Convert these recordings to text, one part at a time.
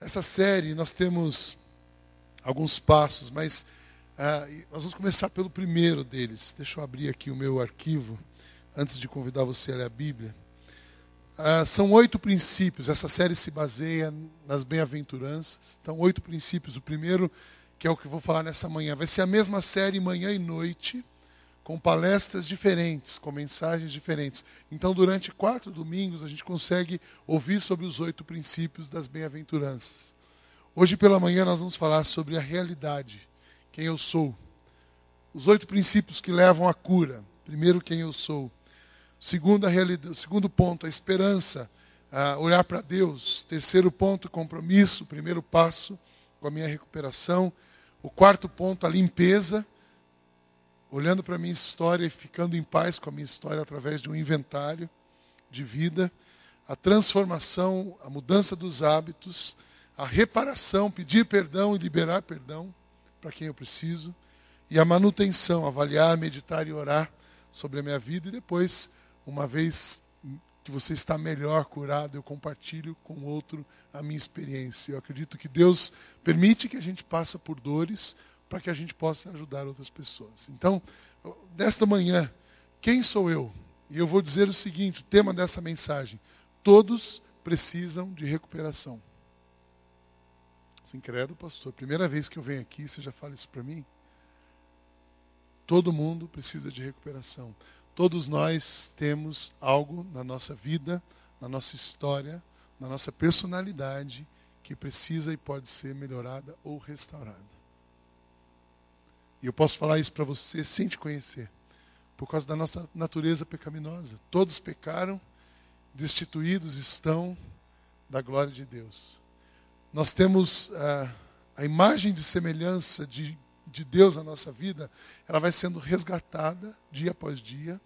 Essa série nós temos alguns passos, mas uh, nós vamos começar pelo primeiro deles. Deixa eu abrir aqui o meu arquivo antes de convidar você a ler a Bíblia. Uh, são oito princípios. Essa série se baseia nas bem-aventuranças. Então, oito princípios. O primeiro, que é o que eu vou falar nessa manhã, vai ser a mesma série manhã e noite com palestras diferentes, com mensagens diferentes. Então, durante quatro domingos, a gente consegue ouvir sobre os oito princípios das bem-aventuranças. Hoje pela manhã nós vamos falar sobre a realidade, quem eu sou. Os oito princípios que levam à cura. Primeiro, quem eu sou. Segundo, a realidade, segundo ponto, a esperança, a olhar para Deus. Terceiro ponto, compromisso, primeiro passo com a minha recuperação. O quarto ponto, a limpeza olhando para a minha história e ficando em paz com a minha história através de um inventário de vida, a transformação, a mudança dos hábitos, a reparação, pedir perdão e liberar perdão para quem eu preciso, e a manutenção, avaliar, meditar e orar sobre a minha vida, e depois, uma vez que você está melhor curado, eu compartilho com outro a minha experiência. Eu acredito que Deus permite que a gente passe por dores para que a gente possa ajudar outras pessoas. Então, nesta manhã, quem sou eu? E eu vou dizer o seguinte: o tema dessa mensagem: todos precisam de recuperação. Sem credo, pastor, primeira vez que eu venho aqui, você já fala isso para mim? Todo mundo precisa de recuperação. Todos nós temos algo na nossa vida, na nossa história, na nossa personalidade que precisa e pode ser melhorada ou restaurada. E eu posso falar isso para você sem te conhecer, por causa da nossa natureza pecaminosa. Todos pecaram, destituídos estão da glória de Deus. Nós temos ah, a imagem de semelhança de, de Deus na nossa vida, ela vai sendo resgatada dia após dia,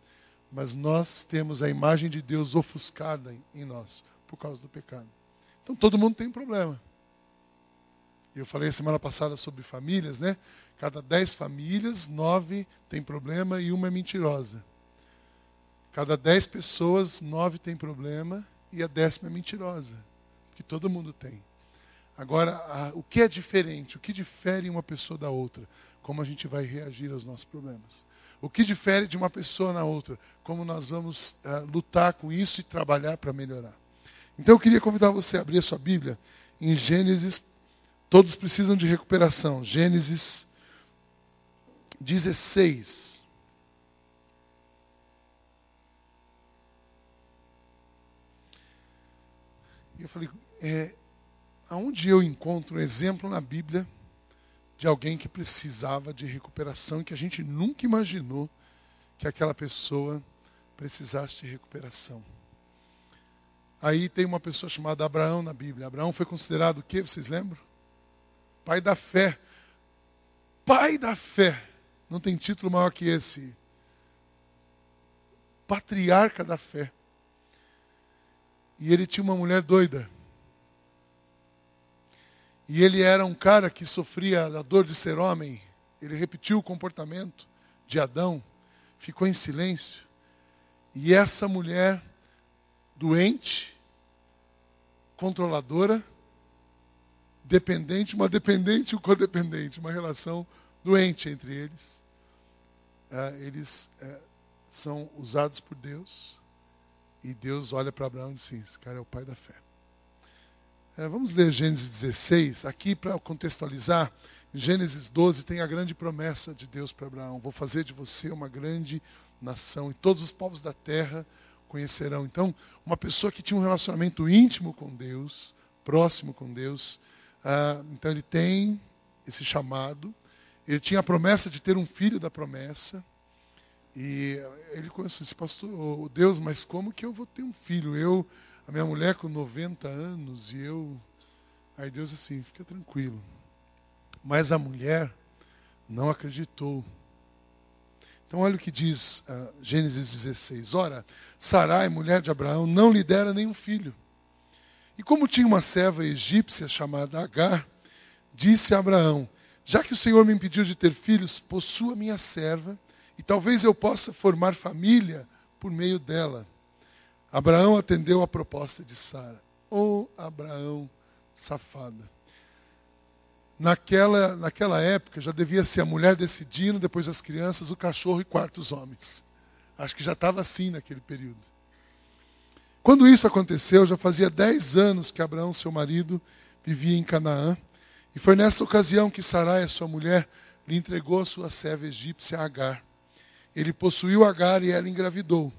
mas nós temos a imagem de Deus ofuscada em, em nós por causa do pecado. Então todo mundo tem um problema. Eu falei semana passada sobre famílias, né? Cada dez famílias, nove tem problema e uma é mentirosa. Cada dez pessoas, nove tem problema e a décima é mentirosa. Que todo mundo tem. Agora, a, o que é diferente? O que difere uma pessoa da outra? Como a gente vai reagir aos nossos problemas? O que difere de uma pessoa na outra? Como nós vamos uh, lutar com isso e trabalhar para melhorar? Então eu queria convidar você a abrir a sua Bíblia em Gênesis. Todos precisam de recuperação. Gênesis 16. E eu falei, é, aonde eu encontro um exemplo na Bíblia de alguém que precisava de recuperação e que a gente nunca imaginou que aquela pessoa precisasse de recuperação. Aí tem uma pessoa chamada Abraão na Bíblia. Abraão foi considerado o que? Vocês lembram? Pai da fé. Pai da fé. Não tem título maior que esse. Patriarca da fé. E ele tinha uma mulher doida. E ele era um cara que sofria da dor de ser homem. Ele repetiu o comportamento de Adão, ficou em silêncio. E essa mulher doente, controladora, dependente, uma dependente e um codependente, uma relação doente entre eles é, eles é, são usados por Deus. E Deus olha para Abraão e diz assim: esse cara é o pai da fé. É, vamos ler Gênesis 16. Aqui, para contextualizar, Gênesis 12 tem a grande promessa de Deus para Abraão: Vou fazer de você uma grande nação, e todos os povos da terra conhecerão. Então, uma pessoa que tinha um relacionamento íntimo com Deus, próximo com Deus, ah, então ele tem esse chamado, ele tinha a promessa de ter um filho da promessa. E ele começou esse pastor, oh, Deus, mas como que eu vou ter um filho? Eu, a minha mulher com 90 anos e eu. Aí Deus assim, fica tranquilo. Mas a mulher não acreditou. Então olha o que diz uh, Gênesis 16. Ora, Sarai, mulher de Abraão, não lhe dera nenhum filho. E como tinha uma serva egípcia chamada Agar, disse a Abraão: já que o Senhor me impediu de ter filhos, possua minha serva, e talvez eu possa formar família por meio dela. Abraão atendeu a proposta de Sara. Oh, Abraão safada. Naquela, naquela época já devia ser a mulher decidindo, depois as crianças, o cachorro e quartos homens. Acho que já estava assim naquele período. Quando isso aconteceu, já fazia dez anos que Abraão, seu marido, vivia em Canaã. E foi nessa ocasião que Sarai, sua mulher, lhe entregou a sua serva egípcia Agar. Ele possuiu Agar e ela engravidou.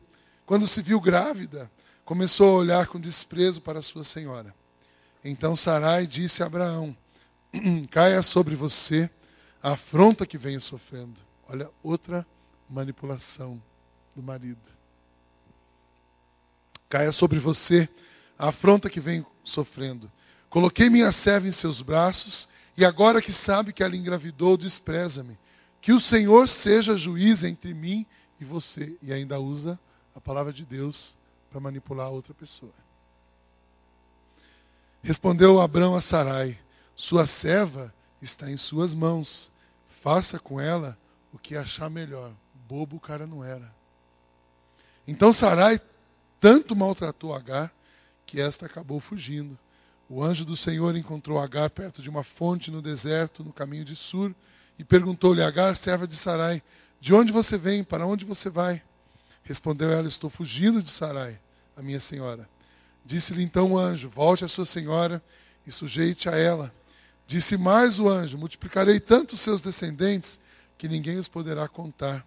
Quando se viu grávida, começou a olhar com desprezo para sua senhora. Então Sarai disse a Abraão: Caia sobre você a afronta que venho sofrendo. Olha, outra manipulação do marido. Caia sobre você a afronta que venho sofrendo. Coloquei minha serva em seus braços, e agora que sabe que ela engravidou, despreza-me. Que o Senhor seja juiz entre mim e você. E ainda usa a palavra de Deus para manipular outra pessoa. Respondeu Abraão a Sarai: Sua serva está em suas mãos. Faça com ela o que achar melhor. Bobo o cara não era. Então Sarai tanto maltratou Agar que esta acabou fugindo. O anjo do Senhor encontrou Agar perto de uma fonte no deserto, no caminho de Sur, e perguntou-lhe: Agar, serva de Sarai, de onde você vem? Para onde você vai? Respondeu ela: Estou fugindo de Sarai a minha senhora. Disse-lhe então o anjo: Volte à sua senhora e sujeite a ela. Disse mais o anjo: Multiplicarei tanto seus descendentes que ninguém os poderá contar.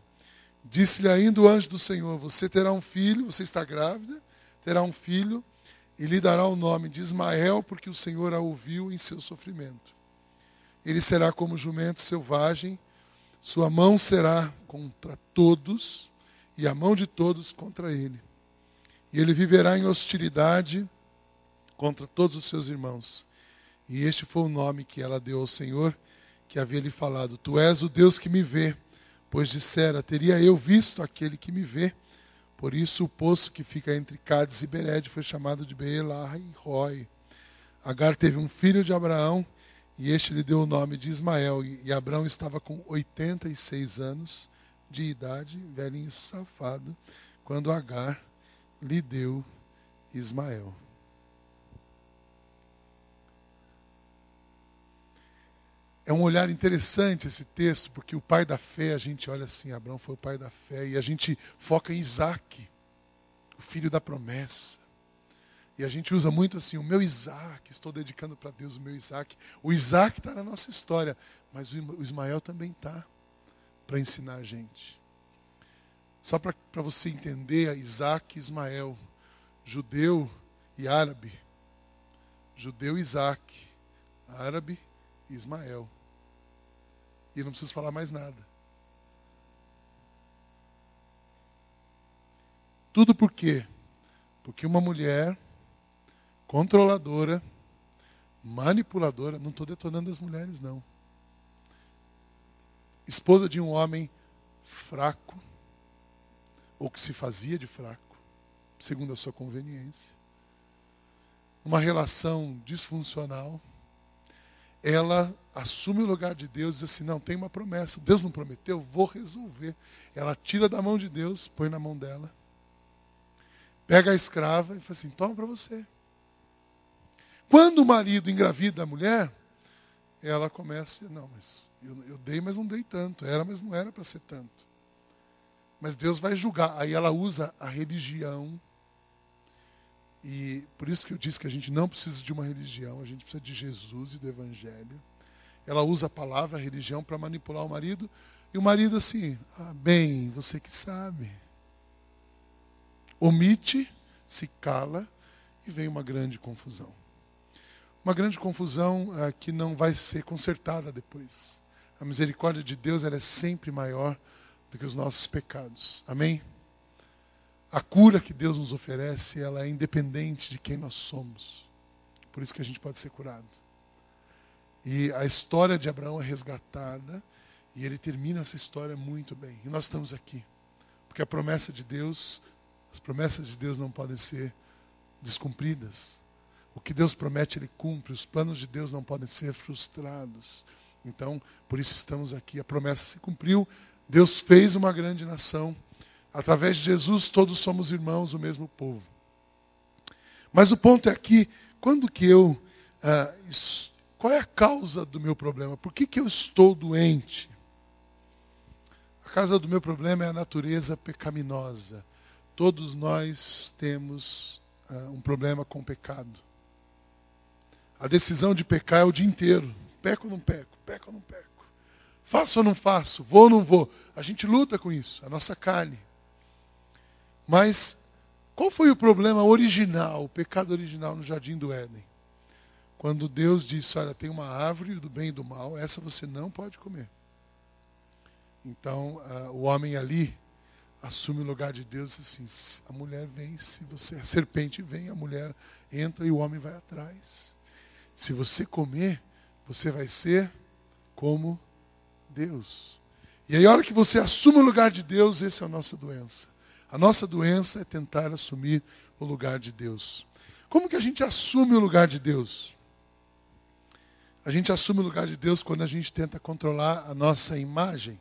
Disse-lhe ainda o anjo do Senhor: Você terá um filho, você está grávida, terá um filho, e lhe dará o nome de Ismael, porque o Senhor a ouviu em seu sofrimento. Ele será como jumento selvagem, sua mão será contra todos, e a mão de todos contra ele e ele viverá em hostilidade contra todos os seus irmãos. E este foi o nome que ela deu ao Senhor, que havia lhe falado: Tu és o Deus que me vê. Pois dissera: Teria eu visto aquele que me vê. Por isso o poço que fica entre Cádiz e Bered foi chamado de Beelah e Roy. Agar teve um filho de Abraão, e este lhe deu o nome de Ismael. E Abraão estava com 86 anos de idade, velhinho safado, quando Agar lhe deu Ismael. É um olhar interessante esse texto, porque o pai da fé, a gente olha assim, Abraão foi o pai da fé, e a gente foca em Isaac, o filho da promessa. E a gente usa muito assim, o meu Isaac, estou dedicando para Deus o meu Isaac. O Isaac está na nossa história, mas o Ismael também está para ensinar a gente. Só para você entender, Isaac e Ismael, judeu e árabe. Judeu Isaac, árabe Ismael. E não preciso falar mais nada. Tudo por quê? Porque uma mulher controladora, manipuladora, não estou detonando as mulheres, não. Esposa de um homem fraco, ou que se fazia de fraco, segundo a sua conveniência. Uma relação disfuncional, ela assume o lugar de Deus e diz assim: não, tem uma promessa. Deus não prometeu, vou resolver. Ela tira da mão de Deus, põe na mão dela. Pega a escrava e fala assim: toma para você. Quando o marido engravida a mulher, ela começa, não, mas eu, eu dei, mas não dei tanto. Era, mas não era para ser tanto. Mas Deus vai julgar. Aí ela usa a religião. E por isso que eu disse que a gente não precisa de uma religião, a gente precisa de Jesus e do Evangelho. Ela usa a palavra a religião para manipular o marido. E o marido assim, ah, bem, você que sabe. Omite, se cala e vem uma grande confusão. Uma grande confusão ah, que não vai ser consertada depois. A misericórdia de Deus ela é sempre maior do que os nossos pecados. Amém? A cura que Deus nos oferece, ela é independente de quem nós somos. Por isso que a gente pode ser curado. E a história de Abraão é resgatada e ele termina essa história muito bem. E nós estamos aqui. Porque a promessa de Deus, as promessas de Deus não podem ser descumpridas. O que Deus promete, Ele cumpre. Os planos de Deus não podem ser frustrados. Então, por isso estamos aqui. A promessa se cumpriu Deus fez uma grande nação. Através de Jesus, todos somos irmãos, o mesmo povo. Mas o ponto é aqui, quando que eu ah, qual é a causa do meu problema? Por que, que eu estou doente? A causa do meu problema é a natureza pecaminosa. Todos nós temos uh, um problema com o pecado. A decisão de pecar é o dia inteiro. Peco ou não peco? Peco ou não peco? Faço ou não faço? Vou ou não vou? A gente luta com isso, a nossa carne. Mas qual foi o problema original, o pecado original no jardim do Éden? Quando Deus disse: Olha, tem uma árvore do bem e do mal, essa você não pode comer. Então, uh, o homem ali assume o lugar de Deus e assim: a mulher vem, se você, a serpente vem, a mulher entra e o homem vai atrás. Se você comer, você vai ser como Deus. E aí, a hora que você assume o lugar de Deus, essa é a nossa doença. A nossa doença é tentar assumir o lugar de Deus. Como que a gente assume o lugar de Deus? A gente assume o lugar de Deus quando a gente tenta controlar a nossa imagem.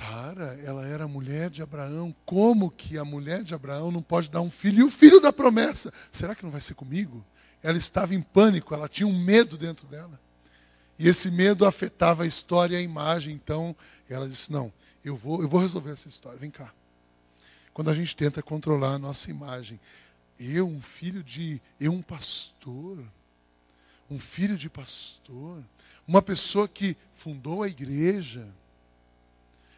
Sara, ela era mulher de Abraão. Como que a mulher de Abraão não pode dar um filho? E o filho da promessa? Será que não vai ser comigo? Ela estava em pânico, ela tinha um medo dentro dela. E esse medo afetava a história e a imagem. Então, ela disse: Não, eu vou, eu vou resolver essa história. Vem cá. Quando a gente tenta controlar a nossa imagem, eu, um filho de. Eu, um pastor. Um filho de pastor. Uma pessoa que fundou a igreja.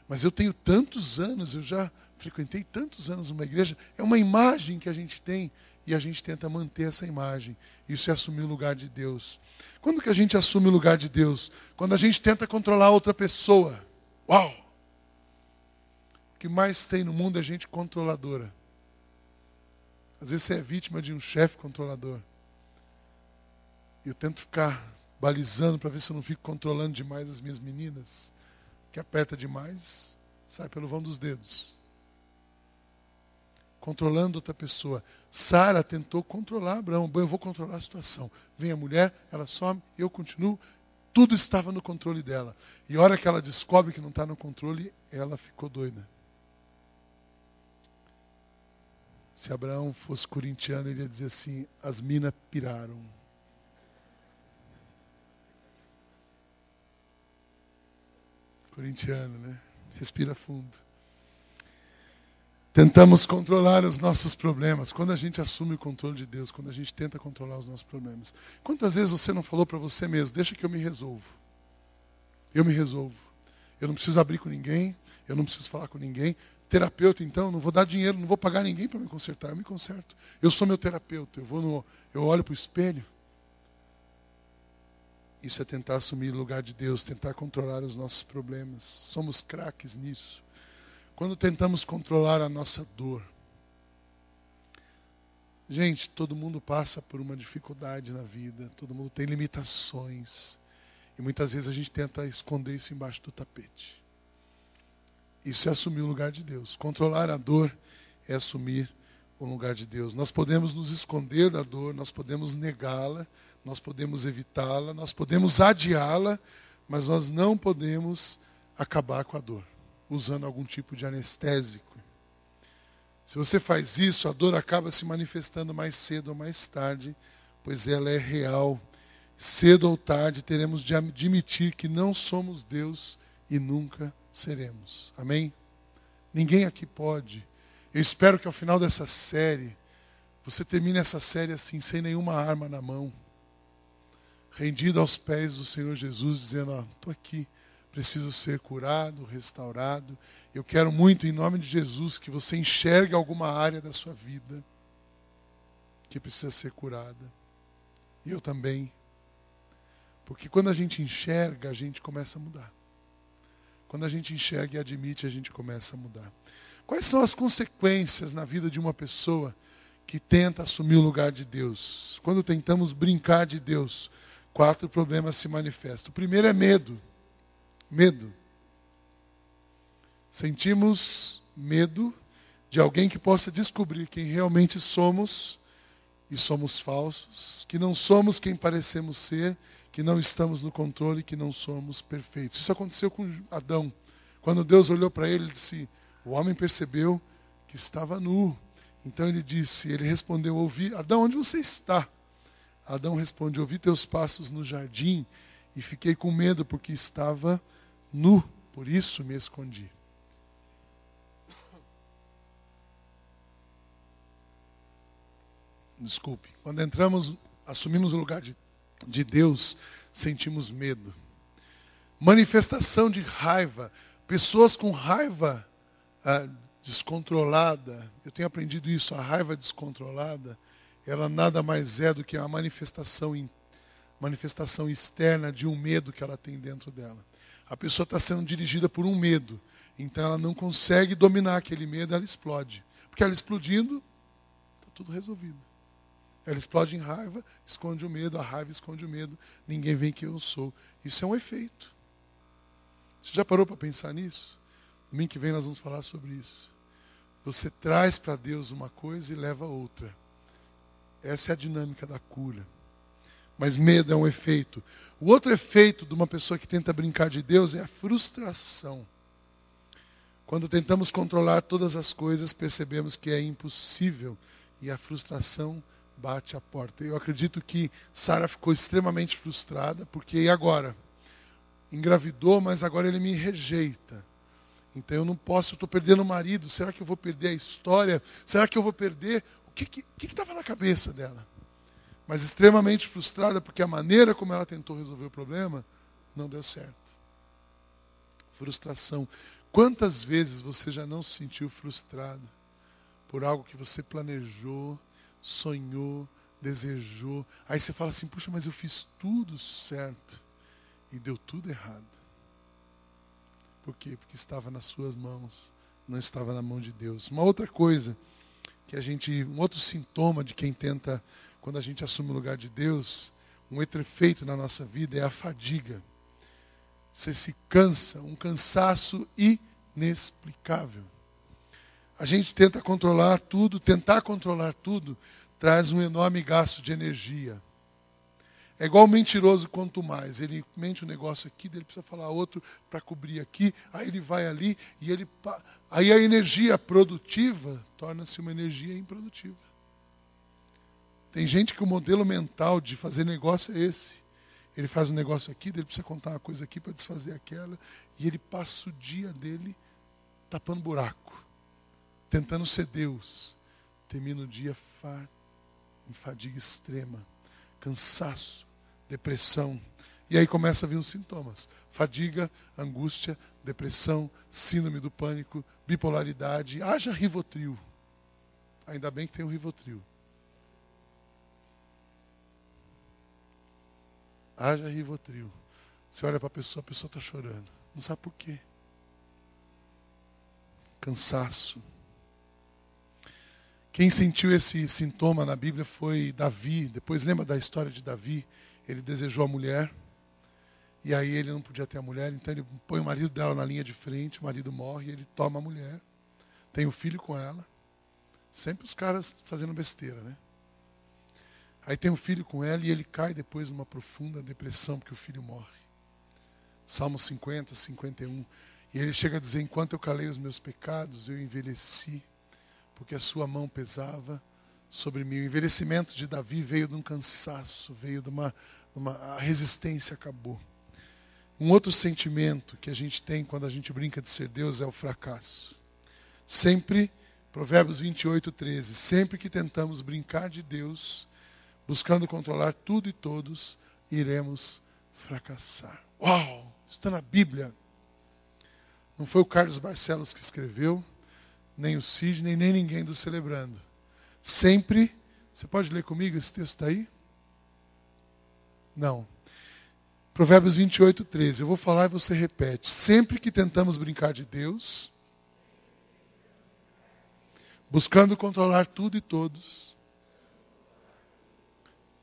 Mas eu tenho tantos anos, eu já frequentei tantos anos uma igreja. É uma imagem que a gente tem e a gente tenta manter essa imagem. Isso é assumir o lugar de Deus. Quando que a gente assume o lugar de Deus? Quando a gente tenta controlar outra pessoa. Uau! Que mais tem no mundo é gente controladora. Às vezes você é vítima de um chefe controlador. E eu tento ficar balizando para ver se eu não fico controlando demais as minhas meninas. Que aperta demais, sai pelo vão dos dedos. Controlando outra pessoa. Sara tentou controlar Abraão. Bom, eu vou controlar a situação. Vem a mulher, ela some, eu continuo. Tudo estava no controle dela. E a hora que ela descobre que não está no controle, ela ficou doida. Se Abraão fosse corintiano, ele ia dizer assim: as minas piraram. Corintiano, né? Respira fundo. Tentamos controlar os nossos problemas. Quando a gente assume o controle de Deus, quando a gente tenta controlar os nossos problemas. Quantas vezes você não falou para você mesmo: deixa que eu me resolvo. Eu me resolvo. Eu não preciso abrir com ninguém, eu não preciso falar com ninguém terapeuta, então, não vou dar dinheiro, não vou pagar ninguém para me consertar, eu me conserto. Eu sou meu terapeuta, eu vou no, eu olho para o espelho. Isso é tentar assumir o lugar de Deus, tentar controlar os nossos problemas. Somos craques nisso. Quando tentamos controlar a nossa dor. Gente, todo mundo passa por uma dificuldade na vida, todo mundo tem limitações. E muitas vezes a gente tenta esconder isso embaixo do tapete. Isso é assumir o lugar de Deus. Controlar a dor é assumir o lugar de Deus. Nós podemos nos esconder da dor, nós podemos negá-la, nós podemos evitá-la, nós podemos adiá-la, mas nós não podemos acabar com a dor usando algum tipo de anestésico. Se você faz isso, a dor acaba se manifestando mais cedo ou mais tarde, pois ela é real. Cedo ou tarde teremos de admitir que não somos Deus e nunca seremos. Amém? Ninguém aqui pode. Eu espero que ao final dessa série, você termine essa série assim, sem nenhuma arma na mão, rendido aos pés do Senhor Jesus, dizendo: estou aqui, preciso ser curado, restaurado. Eu quero muito, em nome de Jesus, que você enxergue alguma área da sua vida que precisa ser curada. E eu também. Porque quando a gente enxerga, a gente começa a mudar. Quando a gente enxerga e admite, a gente começa a mudar. Quais são as consequências na vida de uma pessoa que tenta assumir o lugar de Deus? Quando tentamos brincar de Deus, quatro problemas se manifestam. O primeiro é medo. Medo. Sentimos medo de alguém que possa descobrir quem realmente somos e somos falsos, que não somos quem parecemos ser que não estamos no controle, que não somos perfeitos. Isso aconteceu com Adão. Quando Deus olhou para ele, ele disse: O homem percebeu que estava nu. Então ele disse, ele respondeu, ouvi, Adão, onde você está? Adão responde, ouvi teus passos no jardim e fiquei com medo porque estava nu, por isso me escondi. Desculpe. Quando entramos, assumimos o lugar de, de Deus, sentimos medo. Manifestação de raiva. Pessoas com raiva ah, descontrolada. Eu tenho aprendido isso. A raiva descontrolada, ela nada mais é do que a manifestação, manifestação externa de um medo que ela tem dentro dela. A pessoa está sendo dirigida por um medo. Então ela não consegue dominar aquele medo, ela explode. Porque ela explodindo, está tudo resolvido. Ela explode em raiva, esconde o medo, a raiva esconde o medo, ninguém vê quem eu sou. Isso é um efeito. Você já parou para pensar nisso? Domingo que vem nós vamos falar sobre isso. Você traz para Deus uma coisa e leva outra. Essa é a dinâmica da cura. Mas medo é um efeito. O outro efeito de uma pessoa que tenta brincar de Deus é a frustração. Quando tentamos controlar todas as coisas, percebemos que é impossível e a frustração bate a porta. Eu acredito que Sara ficou extremamente frustrada, porque e agora? Engravidou, mas agora ele me rejeita. Então eu não posso, eu estou perdendo o marido. Será que eu vou perder a história? Será que eu vou perder? O que estava na cabeça dela? Mas extremamente frustrada, porque a maneira como ela tentou resolver o problema não deu certo. Frustração. Quantas vezes você já não se sentiu frustrado por algo que você planejou, sonhou, desejou. Aí você fala assim: puxa, mas eu fiz tudo certo e deu tudo errado. Por quê? Porque estava nas suas mãos, não estava na mão de Deus. Uma outra coisa que a gente, um outro sintoma de quem tenta, quando a gente assume o lugar de Deus, um efeito na nossa vida é a fadiga. Você se cansa, um cansaço inexplicável. A gente tenta controlar tudo, tentar controlar tudo, traz um enorme gasto de energia. É igual mentiroso quanto mais. Ele mente um negócio aqui, ele precisa falar outro para cobrir aqui, aí ele vai ali e ele. Aí a energia produtiva torna-se uma energia improdutiva. Tem gente que o modelo mental de fazer negócio é esse. Ele faz um negócio aqui, ele precisa contar uma coisa aqui para desfazer aquela, e ele passa o dia dele tapando buraco tentando ser Deus, termina o dia em fadiga extrema, cansaço, depressão. E aí começa a vir os sintomas: fadiga, angústia, depressão, síndrome do pânico, bipolaridade. Haja Rivotril. Ainda bem que tem o Rivotril. Haja Rivotril. Você olha para a pessoa, a pessoa está chorando. Não sabe por quê. Cansaço, quem sentiu esse sintoma na Bíblia foi Davi. Depois lembra da história de Davi? Ele desejou a mulher. E aí ele não podia ter a mulher, então ele põe o marido dela na linha de frente, o marido morre, ele toma a mulher, tem o um filho com ela. Sempre os caras fazendo besteira, né? Aí tem um filho com ela e ele cai depois numa profunda depressão porque o filho morre. Salmo 50, 51. E ele chega a dizer: Enquanto eu calei os meus pecados, eu envelheci porque a sua mão pesava sobre mim. O envelhecimento de Davi veio de um cansaço, veio de uma, uma a resistência acabou. Um outro sentimento que a gente tem quando a gente brinca de ser Deus é o fracasso. Sempre, Provérbios 28, 13, sempre que tentamos brincar de Deus, buscando controlar tudo e todos, iremos fracassar. Uau! Está na Bíblia. Não foi o Carlos Barcelos que escreveu, nem o Sidney, nem ninguém do Celebrando. Sempre, você pode ler comigo esse texto está aí? Não. Provérbios 28, 13. Eu vou falar e você repete. Sempre que tentamos brincar de Deus, buscando controlar tudo e todos,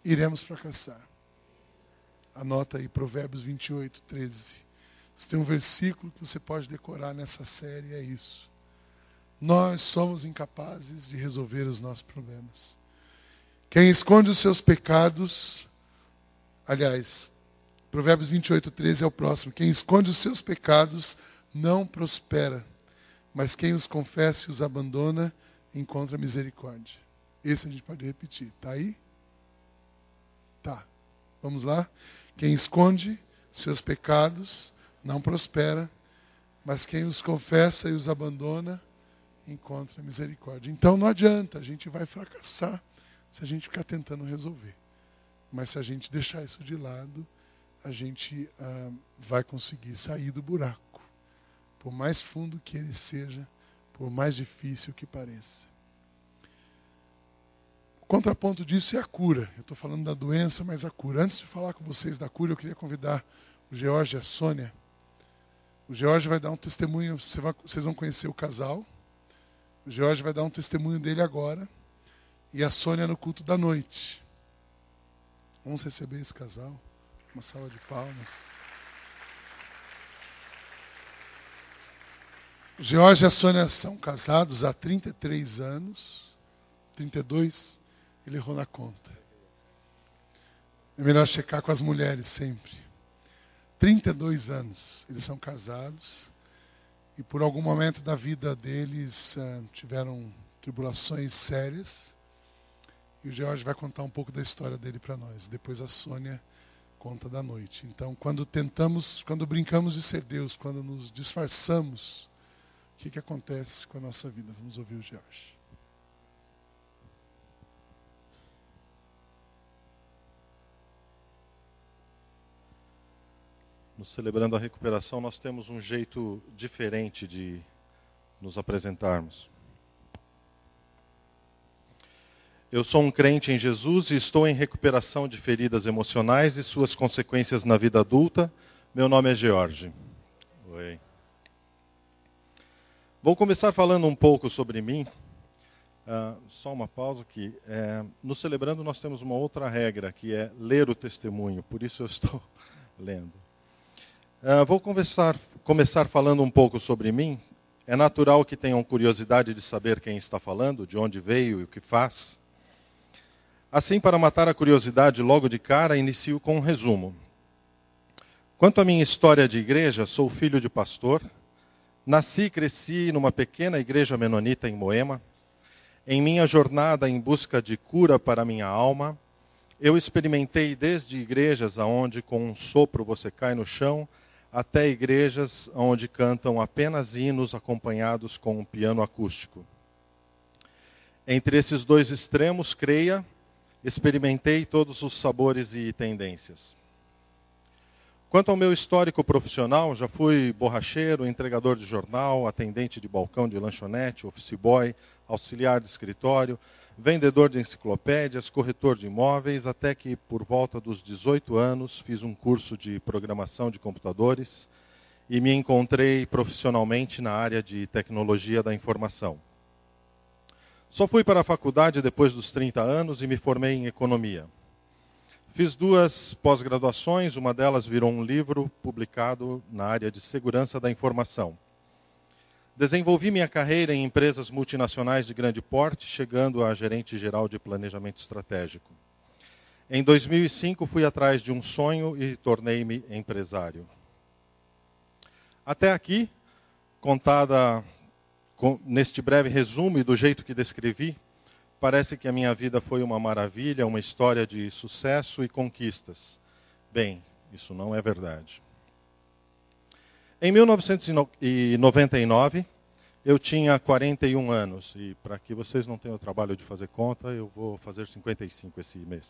iremos fracassar. Anota aí, Provérbios 28, 13. Se tem um versículo que você pode decorar nessa série, é isso. Nós somos incapazes de resolver os nossos problemas. Quem esconde os seus pecados, aliás, Provérbios 28, 13 é o próximo. Quem esconde os seus pecados não prospera, mas quem os confessa e os abandona encontra misericórdia. Esse a gente pode repetir. Tá aí? Tá. Vamos lá? Quem esconde seus pecados não prospera, mas quem os confessa e os abandona encontra misericórdia. Então não adianta, a gente vai fracassar se a gente ficar tentando resolver. Mas se a gente deixar isso de lado, a gente ah, vai conseguir sair do buraco, por mais fundo que ele seja, por mais difícil que pareça. O contraponto disso é a cura. Eu estou falando da doença, mas a cura. Antes de falar com vocês da cura, eu queria convidar o George e a Sônia. O George vai dar um testemunho, vocês vão conhecer o casal. O George vai dar um testemunho dele agora. E a Sônia no culto da noite. Vamos receber esse casal. Uma salva de palmas. O George e a Sônia são casados há 33 anos. 32, ele errou na conta. É melhor checar com as mulheres sempre. 32 anos eles são casados. E por algum momento da vida deles uh, tiveram tribulações sérias. E o George vai contar um pouco da história dele para nós. Depois a Sônia conta da noite. Então, quando tentamos, quando brincamos de ser Deus, quando nos disfarçamos, o que, que acontece com a nossa vida? Vamos ouvir o George. No Celebrando a Recuperação, nós temos um jeito diferente de nos apresentarmos. Eu sou um crente em Jesus e estou em recuperação de feridas emocionais e suas consequências na vida adulta. Meu nome é George. Oi. Vou começar falando um pouco sobre mim. Uh, só uma pausa aqui. É, no Celebrando, nós temos uma outra regra, que é ler o testemunho, por isso eu estou lendo. Uh, vou conversar, começar falando um pouco sobre mim. É natural que tenham curiosidade de saber quem está falando, de onde veio e o que faz. Assim, para matar a curiosidade logo de cara, inicio com um resumo. Quanto à minha história de igreja, sou filho de pastor. Nasci e cresci numa pequena igreja menonita em Moema. Em minha jornada em busca de cura para minha alma, eu experimentei desde igrejas aonde com um sopro você cai no chão, até igrejas onde cantam apenas hinos acompanhados com um piano acústico. Entre esses dois extremos, creia, experimentei todos os sabores e tendências. Quanto ao meu histórico profissional, já fui borracheiro, entregador de jornal, atendente de balcão de lanchonete, office boy, auxiliar de escritório, vendedor de enciclopédias, corretor de imóveis, até que, por volta dos 18 anos, fiz um curso de programação de computadores e me encontrei profissionalmente na área de tecnologia da informação. Só fui para a faculdade depois dos 30 anos e me formei em economia. Fiz duas pós-graduações, uma delas virou um livro publicado na área de segurança da informação. Desenvolvi minha carreira em empresas multinacionais de grande porte, chegando a gerente geral de planejamento estratégico. Em 2005, fui atrás de um sonho e tornei-me empresário. Até aqui, contada neste breve resumo e do jeito que descrevi, parece que a minha vida foi uma maravilha, uma história de sucesso e conquistas. Bem, isso não é verdade. Em 1999, eu tinha 41 anos, e para que vocês não tenham o trabalho de fazer conta, eu vou fazer 55 esse mês.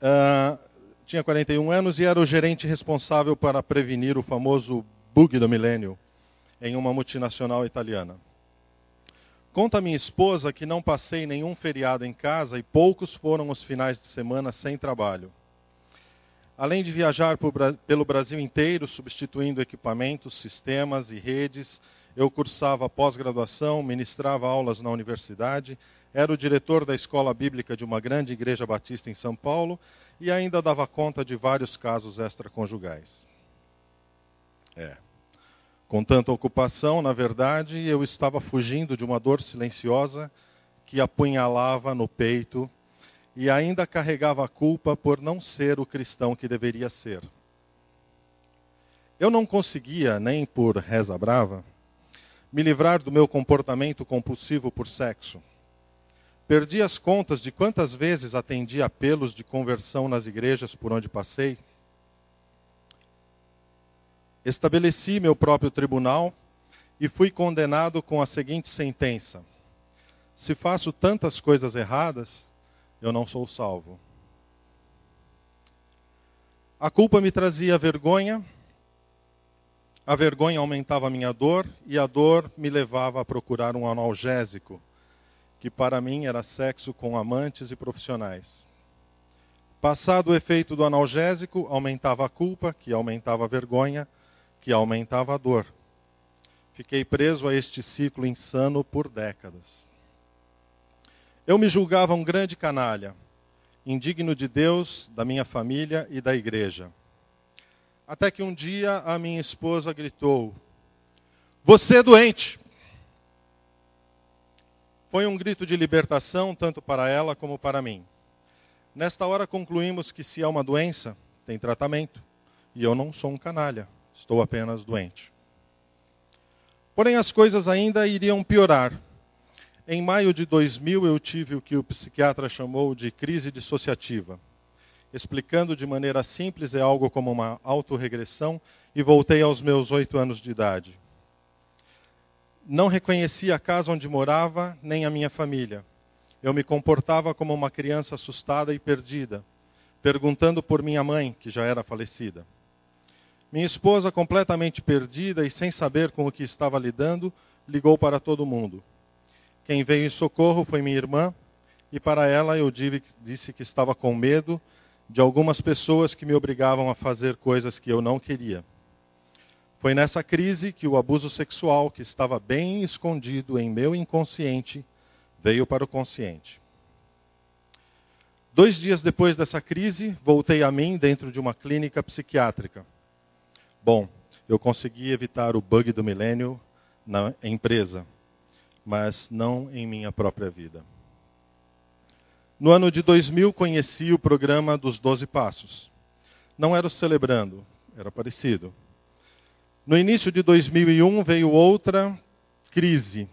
uh, tinha 41 anos e era o gerente responsável para prevenir o famoso bug do milênio em uma multinacional italiana. Conta minha esposa que não passei nenhum feriado em casa e poucos foram os finais de semana sem trabalho. Além de viajar pelo Brasil inteiro, substituindo equipamentos, sistemas e redes, eu cursava pós-graduação, ministrava aulas na universidade, era o diretor da escola bíblica de uma grande igreja batista em São Paulo e ainda dava conta de vários casos extraconjugais. É. Com tanta ocupação, na verdade, eu estava fugindo de uma dor silenciosa que apunhalava no peito e ainda carregava a culpa por não ser o cristão que deveria ser. Eu não conseguia, nem por reza brava, me livrar do meu comportamento compulsivo por sexo. Perdi as contas de quantas vezes atendi apelos de conversão nas igrejas por onde passei. Estabeleci meu próprio tribunal e fui condenado com a seguinte sentença: Se faço tantas coisas erradas, eu não sou salvo. A culpa me trazia vergonha, a vergonha aumentava a minha dor e a dor me levava a procurar um analgésico, que para mim era sexo com amantes e profissionais. Passado o efeito do analgésico, aumentava a culpa, que aumentava a vergonha, que aumentava a dor. Fiquei preso a este ciclo insano por décadas. Eu me julgava um grande canalha indigno de Deus, da minha família e da igreja. Até que um dia a minha esposa gritou: Você é doente! Foi um grito de libertação tanto para ela como para mim. Nesta hora concluímos que se é uma doença, tem tratamento. E eu não sou um canalha, estou apenas doente. Porém, as coisas ainda iriam piorar. Em maio de 2000, eu tive o que o psiquiatra chamou de crise dissociativa. Explicando de maneira simples, é algo como uma autorregressão e voltei aos meus oito anos de idade. Não reconhecia a casa onde morava, nem a minha família. Eu me comportava como uma criança assustada e perdida, perguntando por minha mãe, que já era falecida. Minha esposa, completamente perdida e sem saber com o que estava lidando, ligou para todo mundo. Quem veio em socorro foi minha irmã, e para ela eu disse que estava com medo de algumas pessoas que me obrigavam a fazer coisas que eu não queria. Foi nessa crise que o abuso sexual, que estava bem escondido em meu inconsciente, veio para o consciente. Dois dias depois dessa crise, voltei a mim dentro de uma clínica psiquiátrica. Bom, eu consegui evitar o bug do milênio na empresa mas não em minha própria vida. No ano de 2000, conheci o programa dos Doze Passos. Não era o celebrando, era parecido. No início de 2001 veio outra crise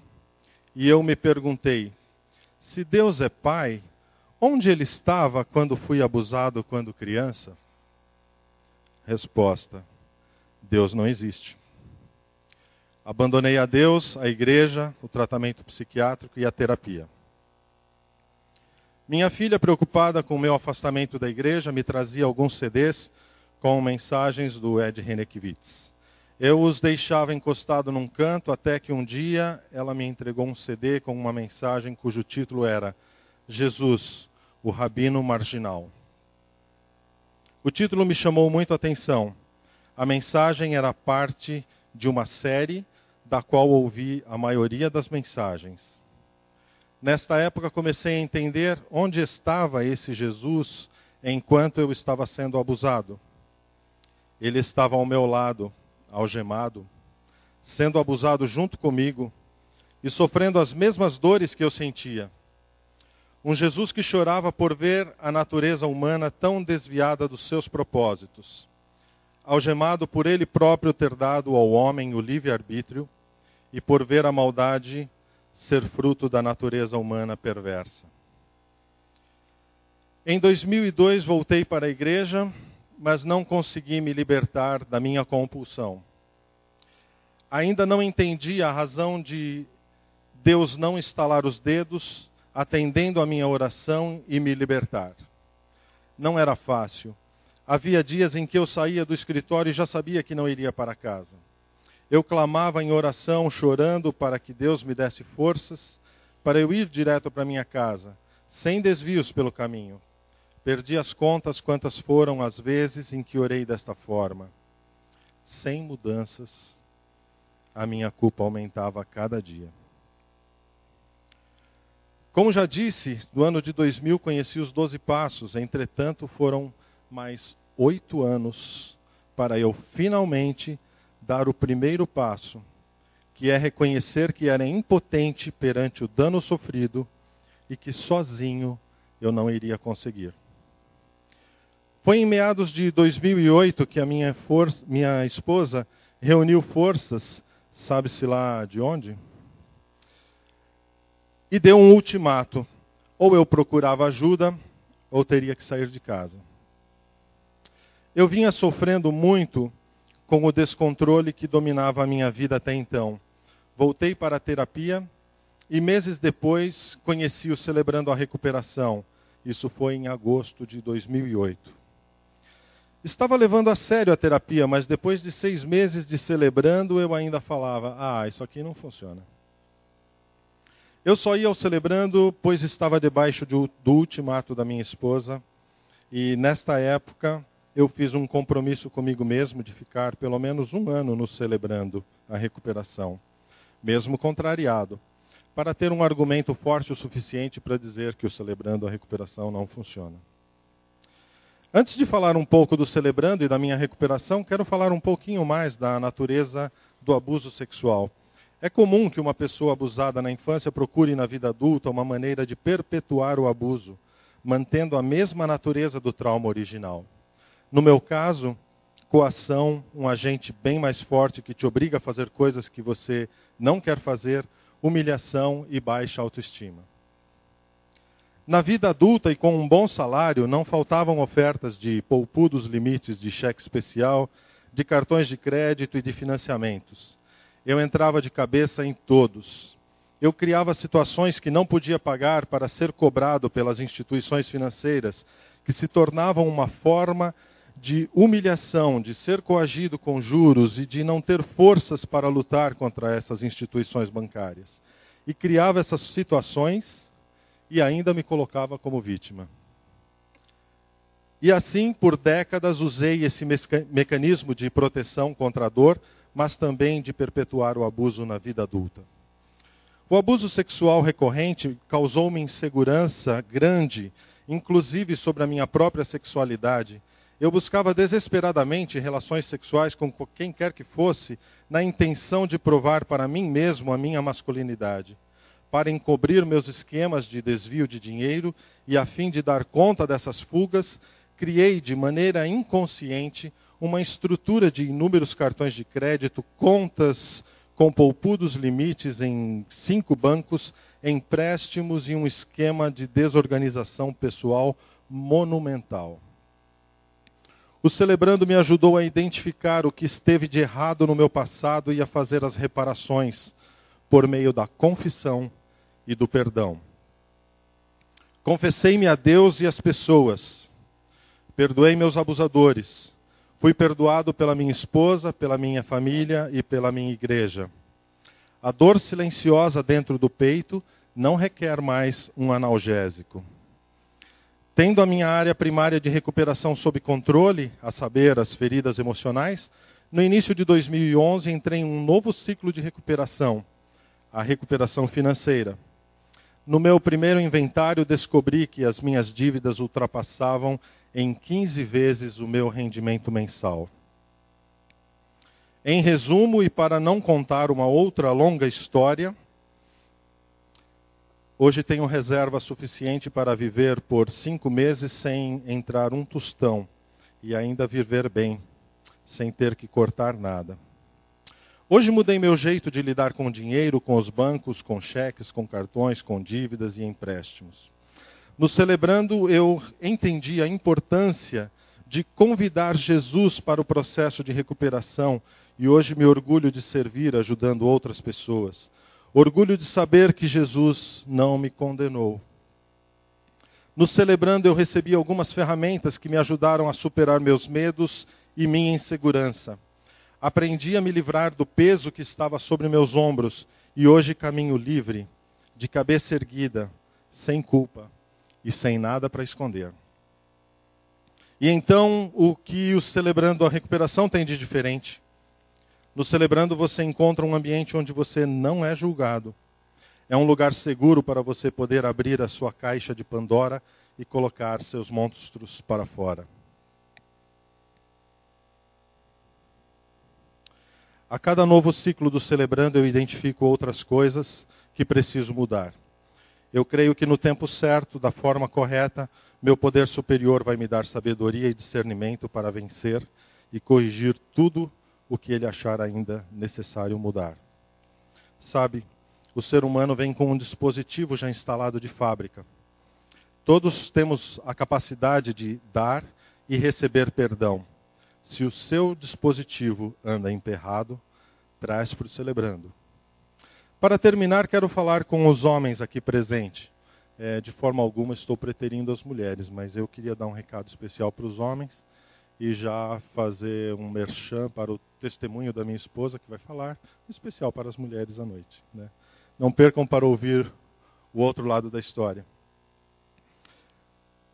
e eu me perguntei: se Deus é Pai, onde Ele estava quando fui abusado quando criança? Resposta: Deus não existe. Abandonei a Deus, a igreja, o tratamento psiquiátrico e a terapia. Minha filha, preocupada com o meu afastamento da igreja, me trazia alguns CDs com mensagens do Ed Renekiewicz. Eu os deixava encostado num canto até que um dia ela me entregou um CD com uma mensagem cujo título era Jesus, o Rabino Marginal. O título me chamou muito a atenção. A mensagem era parte de uma série da qual ouvi a maioria das mensagens. Nesta época comecei a entender onde estava esse Jesus enquanto eu estava sendo abusado. Ele estava ao meu lado, algemado, sendo abusado junto comigo e sofrendo as mesmas dores que eu sentia. Um Jesus que chorava por ver a natureza humana tão desviada dos seus propósitos. Algemado por ele próprio ter dado ao homem o livre-arbítrio, e por ver a maldade ser fruto da natureza humana perversa. Em 2002 voltei para a igreja, mas não consegui me libertar da minha compulsão. Ainda não entendi a razão de Deus não estalar os dedos, atendendo a minha oração e me libertar. Não era fácil. Havia dias em que eu saía do escritório e já sabia que não iria para casa. Eu clamava em oração, chorando para que Deus me desse forças para eu ir direto para minha casa, sem desvios pelo caminho. Perdi as contas quantas foram as vezes em que orei desta forma. Sem mudanças, a minha culpa aumentava a cada dia. Como já disse, no ano de 2000 conheci os Doze Passos, entretanto foram mais oito anos para eu finalmente dar o primeiro passo, que é reconhecer que era impotente perante o dano sofrido e que sozinho eu não iria conseguir. Foi em meados de 2008 que a minha, minha esposa reuniu forças sabe-se lá de onde, e deu um ultimato: ou eu procurava ajuda, ou teria que sair de casa. Eu vinha sofrendo muito com o descontrole que dominava a minha vida até então. Voltei para a terapia e meses depois conheci o Celebrando a Recuperação. Isso foi em agosto de 2008. Estava levando a sério a terapia, mas depois de seis meses de celebrando, eu ainda falava: Ah, isso aqui não funciona. Eu só ia ao celebrando, pois estava debaixo do ultimato da minha esposa, e nesta época eu fiz um compromisso comigo mesmo de ficar pelo menos um ano no celebrando a recuperação, mesmo contrariado, para ter um argumento forte o suficiente para dizer que o celebrando a recuperação não funciona. Antes de falar um pouco do celebrando e da minha recuperação, quero falar um pouquinho mais da natureza do abuso sexual. É comum que uma pessoa abusada na infância procure na vida adulta uma maneira de perpetuar o abuso, mantendo a mesma natureza do trauma original. No meu caso, coação, um agente bem mais forte que te obriga a fazer coisas que você não quer fazer, humilhação e baixa autoestima. Na vida adulta e com um bom salário, não faltavam ofertas de poupudos limites de cheque especial, de cartões de crédito e de financiamentos. Eu entrava de cabeça em todos. Eu criava situações que não podia pagar para ser cobrado pelas instituições financeiras, que se tornavam uma forma humilhação, de ser coagido com juros e de não ter forças para lutar contra essas instituições bancárias. E criava essas situações e ainda me colocava como vítima. E assim, por décadas, usei esse mecanismo de proteção contra a dor, mas também de perpetuar o abuso na vida adulta. O abuso sexual recorrente causou-me insegurança grande, inclusive sobre a minha própria sexualidade eu buscava desesperadamente relações sexuais com quem quer que fosse, na intenção de provar para mim mesmo a minha masculinidade, para encobrir meus esquemas de desvio de dinheiro e a fim de dar conta dessas fugas, criei de maneira inconsciente uma estrutura de inúmeros cartões de crédito, contas com poupudos limites em cinco bancos, empréstimos e um esquema de desorganização pessoal monumental. O celebrando me ajudou a identificar o que esteve de errado no meu passado e a fazer as reparações por meio da confissão e do perdão. Confessei-me a Deus e às pessoas. Perdoei meus abusadores. Fui perdoado pela minha esposa, pela minha família e pela minha igreja. A dor silenciosa dentro do peito não requer mais um analgésico. Tendo a minha área primária de recuperação sob controle, a saber, as feridas emocionais, no início de 2011 entrei em um novo ciclo de recuperação, a recuperação financeira. No meu primeiro inventário, descobri que as minhas dívidas ultrapassavam em 15 vezes o meu rendimento mensal. Em resumo, e para não contar uma outra longa história, Hoje tenho reserva suficiente para viver por cinco meses sem entrar um tostão e ainda viver bem, sem ter que cortar nada. Hoje mudei meu jeito de lidar com dinheiro, com os bancos, com cheques, com cartões, com dívidas e empréstimos. No celebrando, eu entendi a importância de convidar Jesus para o processo de recuperação e hoje me orgulho de servir ajudando outras pessoas. Orgulho de saber que Jesus não me condenou. No celebrando, eu recebi algumas ferramentas que me ajudaram a superar meus medos e minha insegurança. Aprendi a me livrar do peso que estava sobre meus ombros e hoje caminho livre, de cabeça erguida, sem culpa e sem nada para esconder. E então, o que o celebrando a recuperação tem de diferente? No Celebrando você encontra um ambiente onde você não é julgado. É um lugar seguro para você poder abrir a sua caixa de Pandora e colocar seus monstros para fora. A cada novo ciclo do Celebrando eu identifico outras coisas que preciso mudar. Eu creio que no tempo certo, da forma correta, meu poder superior vai me dar sabedoria e discernimento para vencer e corrigir tudo o que ele achar ainda necessário mudar. Sabe, o ser humano vem com um dispositivo já instalado de fábrica. Todos temos a capacidade de dar e receber perdão. Se o seu dispositivo anda emperrado, traz para o celebrando. Para terminar, quero falar com os homens aqui presentes. É, de forma alguma estou preterindo as mulheres, mas eu queria dar um recado especial para os homens e já fazer um merchan para o testemunho da minha esposa, que vai falar, especial para as mulheres à noite. Né? Não percam para ouvir o outro lado da história.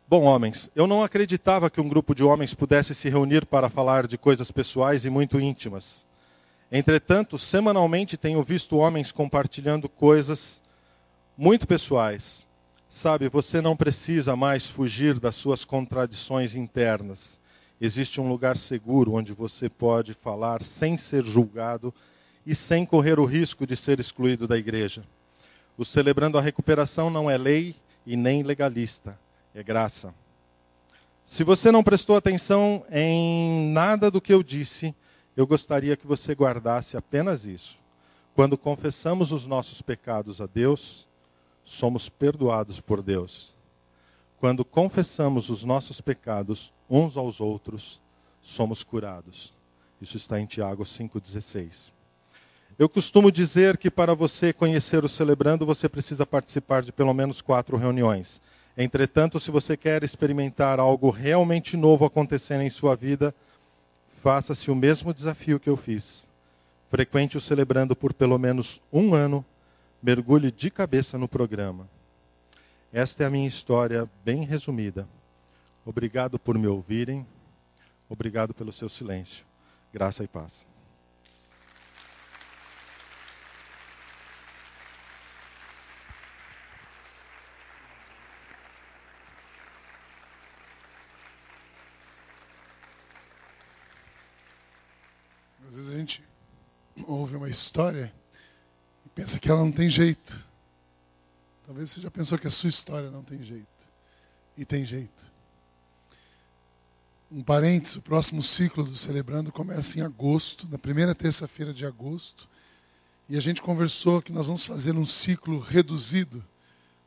Bom, homens, eu não acreditava que um grupo de homens pudesse se reunir para falar de coisas pessoais e muito íntimas. Entretanto, semanalmente tenho visto homens compartilhando coisas muito pessoais. Sabe, você não precisa mais fugir das suas contradições internas. Existe um lugar seguro onde você pode falar sem ser julgado e sem correr o risco de ser excluído da igreja. O celebrando a recuperação não é lei e nem legalista, é graça. Se você não prestou atenção em nada do que eu disse, eu gostaria que você guardasse apenas isso. Quando confessamos os nossos pecados a Deus, somos perdoados por Deus. Quando confessamos os nossos pecados uns aos outros, somos curados. Isso está em Tiago 5,16. Eu costumo dizer que para você conhecer o Celebrando, você precisa participar de pelo menos quatro reuniões. Entretanto, se você quer experimentar algo realmente novo acontecendo em sua vida, faça-se o mesmo desafio que eu fiz. Frequente o Celebrando por pelo menos um ano, mergulhe de cabeça no programa. Esta é a minha história bem resumida. Obrigado por me ouvirem. Obrigado pelo seu silêncio. Graça e paz. Às vezes a gente ouve uma história e pensa que ela não tem jeito. Talvez você já pensou que a sua história não tem jeito. E tem jeito. Um parênteses, o próximo ciclo do Celebrando começa em agosto, na primeira terça-feira de agosto. E a gente conversou que nós vamos fazer um ciclo reduzido.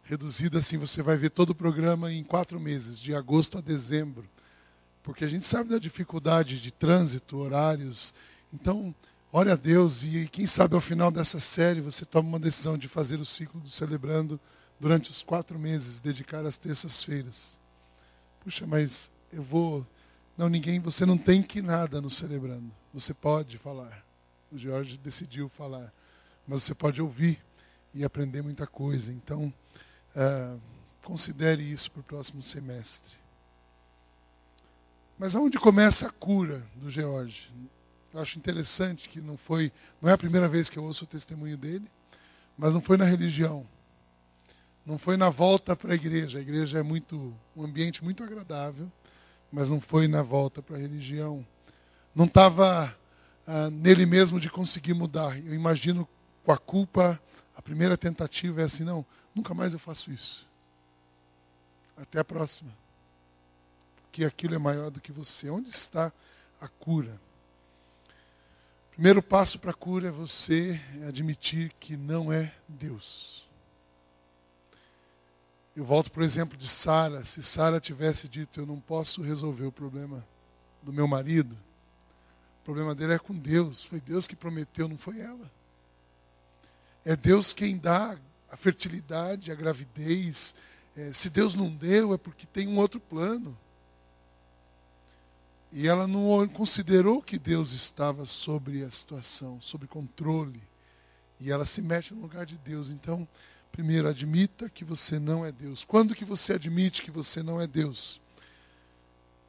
Reduzido assim, você vai ver todo o programa em quatro meses, de agosto a dezembro. Porque a gente sabe da dificuldade de trânsito, horários. Então, ore a Deus e quem sabe ao final dessa série você toma uma decisão de fazer o ciclo do Celebrando durante os quatro meses, dedicar as terças-feiras. Puxa, mas eu vou não, ninguém, você não tem que nada no celebrando. Você pode falar. O Jorge decidiu falar. Mas você pode ouvir e aprender muita coisa. Então, uh, considere isso para o próximo semestre. Mas aonde começa a cura do George? Eu acho interessante que não foi, não é a primeira vez que eu ouço o testemunho dele, mas não foi na religião. Não foi na volta para a igreja. A igreja é muito um ambiente muito agradável mas não foi na volta para a religião. Não estava ah, nele mesmo de conseguir mudar. Eu imagino com a culpa, a primeira tentativa é assim: não, nunca mais eu faço isso. Até a próxima. Porque aquilo é maior do que você. Onde está a cura? Primeiro passo para a cura é você admitir que não é Deus. Eu volto para o exemplo de Sara. Se Sara tivesse dito, eu não posso resolver o problema do meu marido, o problema dele é com Deus. Foi Deus que prometeu, não foi ela. É Deus quem dá a fertilidade, a gravidez. É, se Deus não deu, é porque tem um outro plano. E ela não considerou que Deus estava sobre a situação, sob controle. E ela se mete no lugar de Deus. Então, Primeiro, admita que você não é Deus. Quando que você admite que você não é Deus?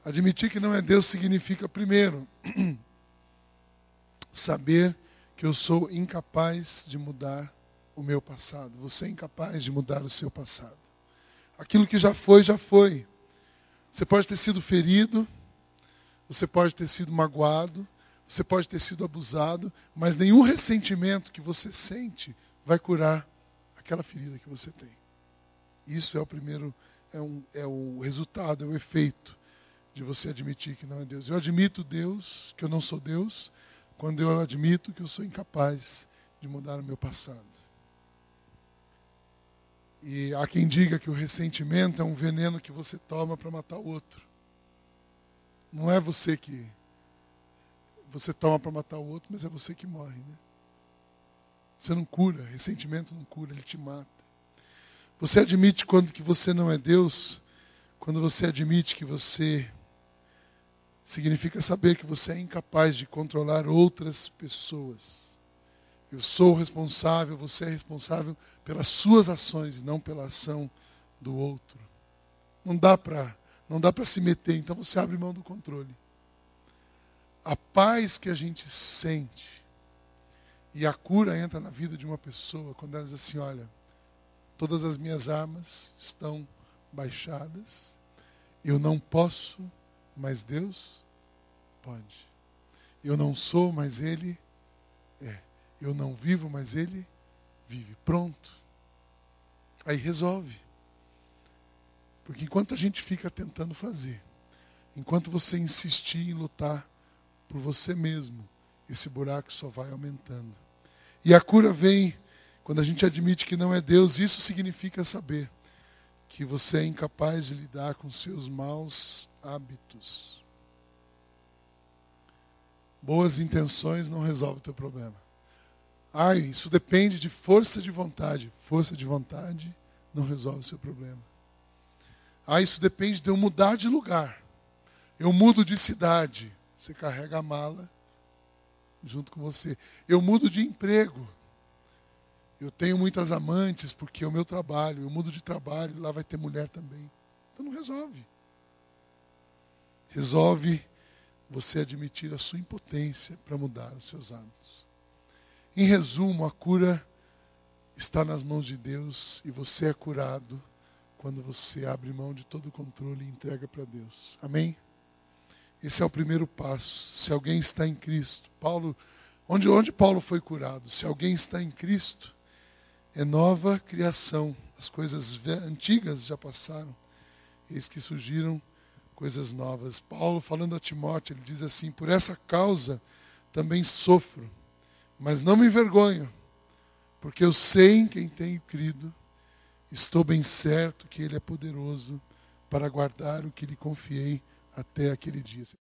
Admitir que não é Deus significa, primeiro, saber que eu sou incapaz de mudar o meu passado. Você é incapaz de mudar o seu passado. Aquilo que já foi, já foi. Você pode ter sido ferido, você pode ter sido magoado, você pode ter sido abusado, mas nenhum ressentimento que você sente vai curar aquela ferida que você tem. Isso é o primeiro, é, um, é o resultado, é o efeito de você admitir que não é Deus. Eu admito Deus, que eu não sou Deus, quando eu admito que eu sou incapaz de mudar o meu passado. E há quem diga que o ressentimento é um veneno que você toma para matar o outro. Não é você que você toma para matar o outro, mas é você que morre, né? Você não cura, ressentimento não cura, ele te mata. Você admite quando que você não é Deus, quando você admite que você significa saber que você é incapaz de controlar outras pessoas. Eu sou responsável, você é responsável pelas suas ações e não pela ação do outro. Não dá para não dá para se meter, então você abre mão do controle. A paz que a gente sente e a cura entra na vida de uma pessoa quando ela diz assim, olha, todas as minhas armas estão baixadas. Eu não posso, mas Deus pode. Eu não sou, mas Ele é. Eu não vivo, mas Ele vive. Pronto. Aí resolve. Porque enquanto a gente fica tentando fazer, enquanto você insistir em lutar por você mesmo, esse buraco só vai aumentando. E a cura vem quando a gente admite que não é Deus. Isso significa saber que você é incapaz de lidar com seus maus hábitos. Boas intenções não resolvem o teu problema. Ai, isso depende de força de vontade. Força de vontade não resolve o seu problema. Ah, isso depende de eu mudar de lugar. Eu mudo de cidade. Você carrega a mala junto com você. Eu mudo de emprego. Eu tenho muitas amantes porque é o meu trabalho. Eu mudo de trabalho, lá vai ter mulher também. Então não resolve. Resolve você admitir a sua impotência para mudar os seus hábitos. Em resumo, a cura está nas mãos de Deus e você é curado quando você abre mão de todo o controle e entrega para Deus. Amém? Esse é o primeiro passo. Se alguém está em Cristo, Paulo, onde, onde Paulo foi curado? Se alguém está em Cristo, é nova criação. As coisas antigas já passaram. Eis que surgiram coisas novas. Paulo, falando a Timóteo, ele diz assim: Por essa causa também sofro mas não me envergonho, porque eu sei em quem tenho crido, estou bem certo que Ele é poderoso para guardar o que lhe confiei até aquele dia.